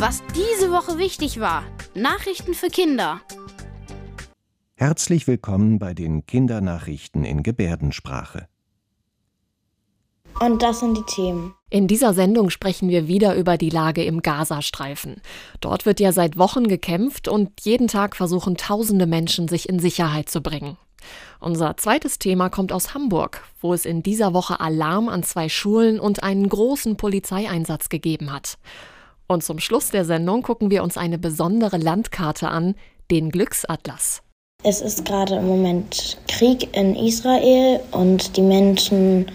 Was diese Woche wichtig war. Nachrichten für Kinder. Herzlich willkommen bei den Kindernachrichten in Gebärdensprache. Und das sind die Themen. In dieser Sendung sprechen wir wieder über die Lage im Gazastreifen. Dort wird ja seit Wochen gekämpft und jeden Tag versuchen tausende Menschen, sich in Sicherheit zu bringen. Unser zweites Thema kommt aus Hamburg, wo es in dieser Woche Alarm an zwei Schulen und einen großen Polizeieinsatz gegeben hat. Und zum Schluss der Sendung gucken wir uns eine besondere Landkarte an, den Glücksatlas. Es ist gerade im Moment Krieg in Israel und die Menschen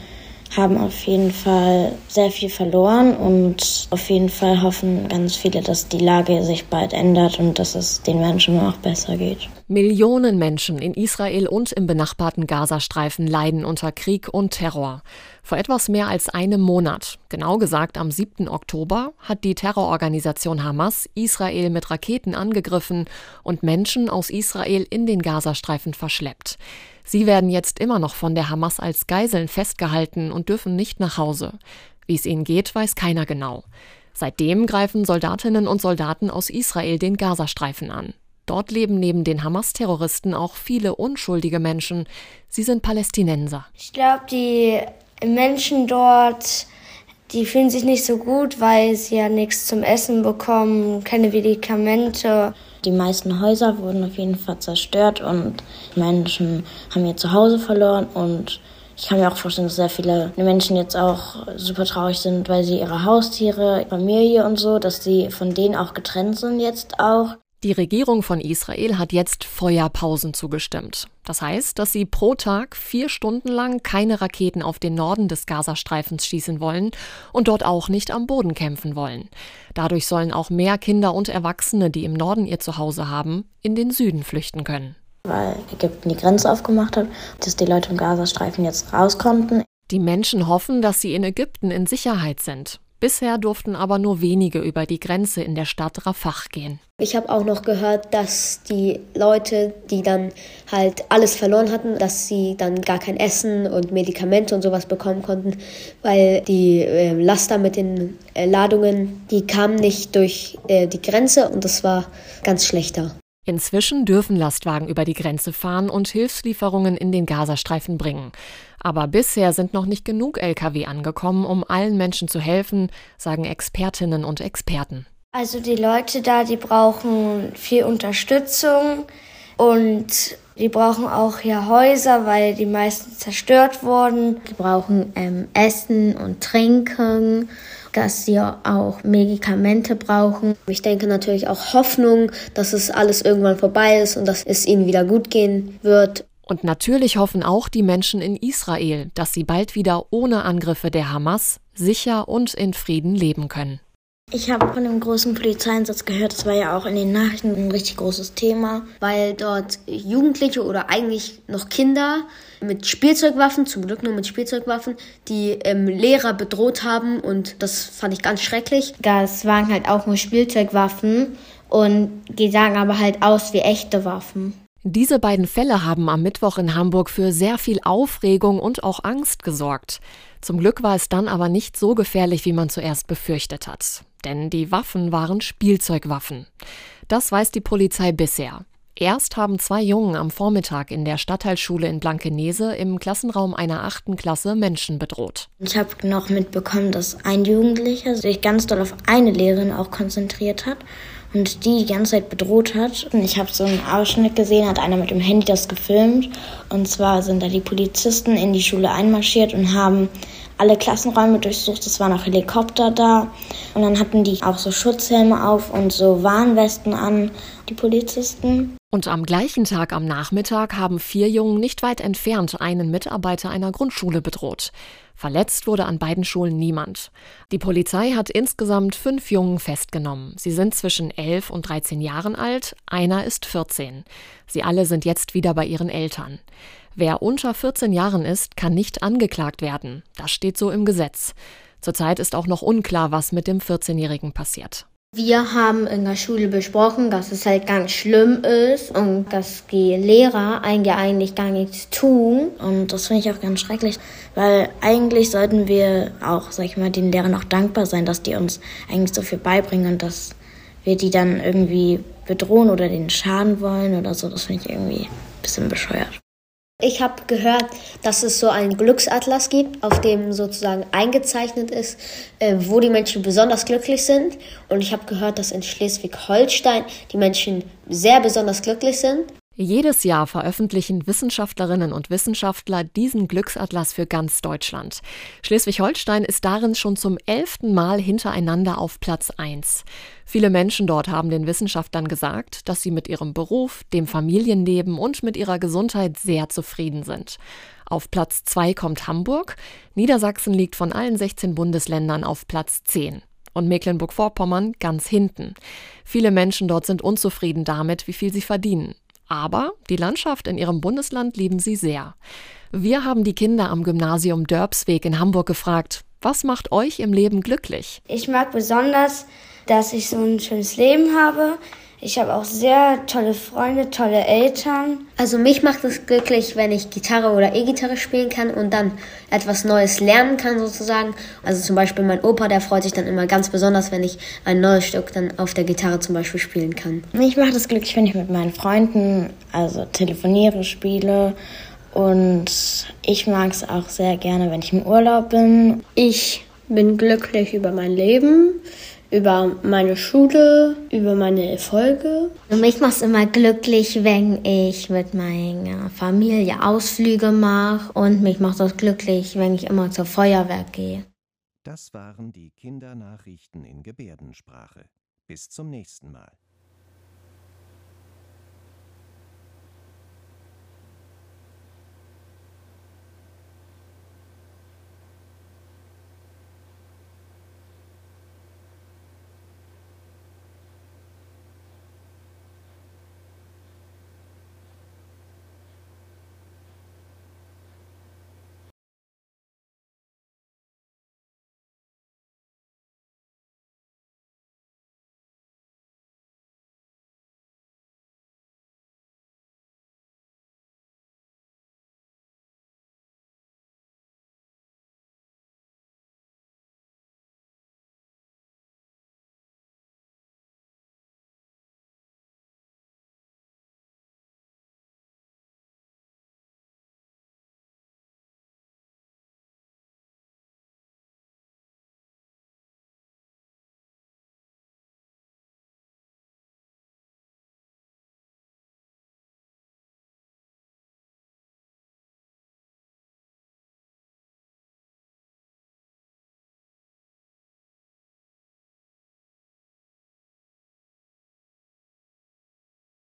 haben auf jeden Fall sehr viel verloren und auf jeden Fall hoffen ganz viele, dass die Lage sich bald ändert und dass es den Menschen auch besser geht. Millionen Menschen in Israel und im benachbarten Gazastreifen leiden unter Krieg und Terror. Vor etwas mehr als einem Monat, genau gesagt am 7. Oktober, hat die Terrororganisation Hamas Israel mit Raketen angegriffen und Menschen aus Israel in den Gazastreifen verschleppt. Sie werden jetzt immer noch von der Hamas als Geiseln festgehalten und dürfen nicht nach Hause. Wie es ihnen geht, weiß keiner genau. Seitdem greifen Soldatinnen und Soldaten aus Israel den Gazastreifen an. Dort leben neben den Hamas-Terroristen auch viele unschuldige Menschen. Sie sind Palästinenser. Ich glaube, die Menschen dort, die fühlen sich nicht so gut, weil sie ja nichts zum Essen bekommen, keine Medikamente. Die meisten Häuser wurden auf jeden Fall zerstört und Menschen haben ihr Zuhause verloren und ich kann mir auch vorstellen, dass sehr viele Menschen jetzt auch super traurig sind, weil sie ihre Haustiere, Familie und so, dass sie von denen auch getrennt sind jetzt auch. Die Regierung von Israel hat jetzt Feuerpausen zugestimmt. Das heißt, dass sie pro Tag vier Stunden lang keine Raketen auf den Norden des Gazastreifens schießen wollen und dort auch nicht am Boden kämpfen wollen. Dadurch sollen auch mehr Kinder und Erwachsene, die im Norden ihr Zuhause haben, in den Süden flüchten können. Weil Ägypten die Grenze aufgemacht hat, dass die Leute im Gazastreifen jetzt raus konnten. Die Menschen hoffen, dass sie in Ägypten in Sicherheit sind. Bisher durften aber nur wenige über die Grenze in der Stadt Rafah gehen. Ich habe auch noch gehört, dass die Leute, die dann halt alles verloren hatten, dass sie dann gar kein Essen und Medikamente und sowas bekommen konnten, weil die äh, Laster mit den äh, Ladungen, die kamen nicht durch äh, die Grenze und das war ganz schlechter. Inzwischen dürfen Lastwagen über die Grenze fahren und Hilfslieferungen in den Gazastreifen bringen. Aber bisher sind noch nicht genug Lkw angekommen, um allen Menschen zu helfen, sagen Expertinnen und Experten. Also die Leute da, die brauchen viel Unterstützung und die brauchen auch ja Häuser, weil die meisten zerstört wurden. Die brauchen ähm, Essen und Trinken dass sie auch Medikamente brauchen. Ich denke natürlich auch Hoffnung, dass es alles irgendwann vorbei ist und dass es ihnen wieder gut gehen wird. Und natürlich hoffen auch die Menschen in Israel, dass sie bald wieder ohne Angriffe der Hamas sicher und in Frieden leben können. Ich habe von dem großen Polizeieinsatz gehört, das war ja auch in den Nachrichten ein richtig großes Thema. Weil dort Jugendliche oder eigentlich noch Kinder mit Spielzeugwaffen, zum Glück nur mit Spielzeugwaffen, die ähm, Lehrer bedroht haben und das fand ich ganz schrecklich. Das waren halt auch nur Spielzeugwaffen und die sahen aber halt aus wie echte Waffen. Diese beiden Fälle haben am Mittwoch in Hamburg für sehr viel Aufregung und auch Angst gesorgt. Zum Glück war es dann aber nicht so gefährlich, wie man zuerst befürchtet hat. Denn die Waffen waren Spielzeugwaffen. Das weiß die Polizei bisher. Erst haben zwei Jungen am Vormittag in der Stadtteilschule in Blankenese im Klassenraum einer achten Klasse Menschen bedroht. Ich habe noch mitbekommen, dass ein Jugendlicher sich ganz doll auf eine Lehrerin auch konzentriert hat und die die ganze Zeit bedroht hat. Ich habe so einen Ausschnitt gesehen, hat einer mit dem Handy das gefilmt. Und zwar sind da die Polizisten in die Schule einmarschiert und haben alle Klassenräume durchsucht. Es waren auch Helikopter da. Und dann hatten die auch so Schutzhelme auf und so Warnwesten an, die Polizisten. Und am gleichen Tag am Nachmittag haben vier Jungen nicht weit entfernt einen Mitarbeiter einer Grundschule bedroht. Verletzt wurde an beiden Schulen niemand. Die Polizei hat insgesamt fünf Jungen festgenommen. Sie sind zwischen elf und 13 Jahren alt, einer ist 14. Sie alle sind jetzt wieder bei ihren Eltern. Wer unter 14 Jahren ist, kann nicht angeklagt werden. Das steht so im Gesetz. Zurzeit ist auch noch unklar, was mit dem 14-Jährigen passiert. Wir haben in der Schule besprochen, dass es halt ganz schlimm ist und dass die Lehrer eigentlich gar nichts tun. Und das finde ich auch ganz schrecklich, weil eigentlich sollten wir auch, sag ich mal, den Lehrern auch dankbar sein, dass die uns eigentlich so viel beibringen und dass wir die dann irgendwie bedrohen oder denen schaden wollen oder so. Das finde ich irgendwie ein bisschen bescheuert. Ich habe gehört, dass es so einen Glücksatlas gibt, auf dem sozusagen eingezeichnet ist, äh, wo die Menschen besonders glücklich sind. Und ich habe gehört, dass in Schleswig-Holstein die Menschen sehr besonders glücklich sind. Jedes Jahr veröffentlichen Wissenschaftlerinnen und Wissenschaftler diesen Glücksatlas für ganz Deutschland. Schleswig-Holstein ist darin schon zum elften Mal hintereinander auf Platz 1. Viele Menschen dort haben den Wissenschaftlern gesagt, dass sie mit ihrem Beruf, dem Familienleben und mit ihrer Gesundheit sehr zufrieden sind. Auf Platz 2 kommt Hamburg, Niedersachsen liegt von allen 16 Bundesländern auf Platz 10 und Mecklenburg-Vorpommern ganz hinten. Viele Menschen dort sind unzufrieden damit, wie viel sie verdienen. Aber die Landschaft in ihrem Bundesland lieben sie sehr. Wir haben die Kinder am Gymnasium Dörbsweg in Hamburg gefragt, was macht euch im Leben glücklich? Ich mag besonders, dass ich so ein schönes Leben habe, ich habe auch sehr tolle Freunde, tolle Eltern. Also mich macht es glücklich, wenn ich Gitarre oder E-Gitarre spielen kann und dann etwas Neues lernen kann sozusagen. Also zum Beispiel mein Opa, der freut sich dann immer ganz besonders, wenn ich ein neues Stück dann auf der Gitarre zum Beispiel spielen kann. Mich macht es glücklich, wenn ich mit meinen Freunden also telefoniere, spiele und ich mag es auch sehr gerne, wenn ich im Urlaub bin. Ich bin glücklich über mein Leben über meine Schule, über meine Erfolge. Mich macht es immer glücklich, wenn ich mit meiner Familie Ausflüge mache und mich macht es glücklich, wenn ich immer zur Feuerwehr gehe. Das waren die Kindernachrichten in Gebärdensprache. Bis zum nächsten Mal.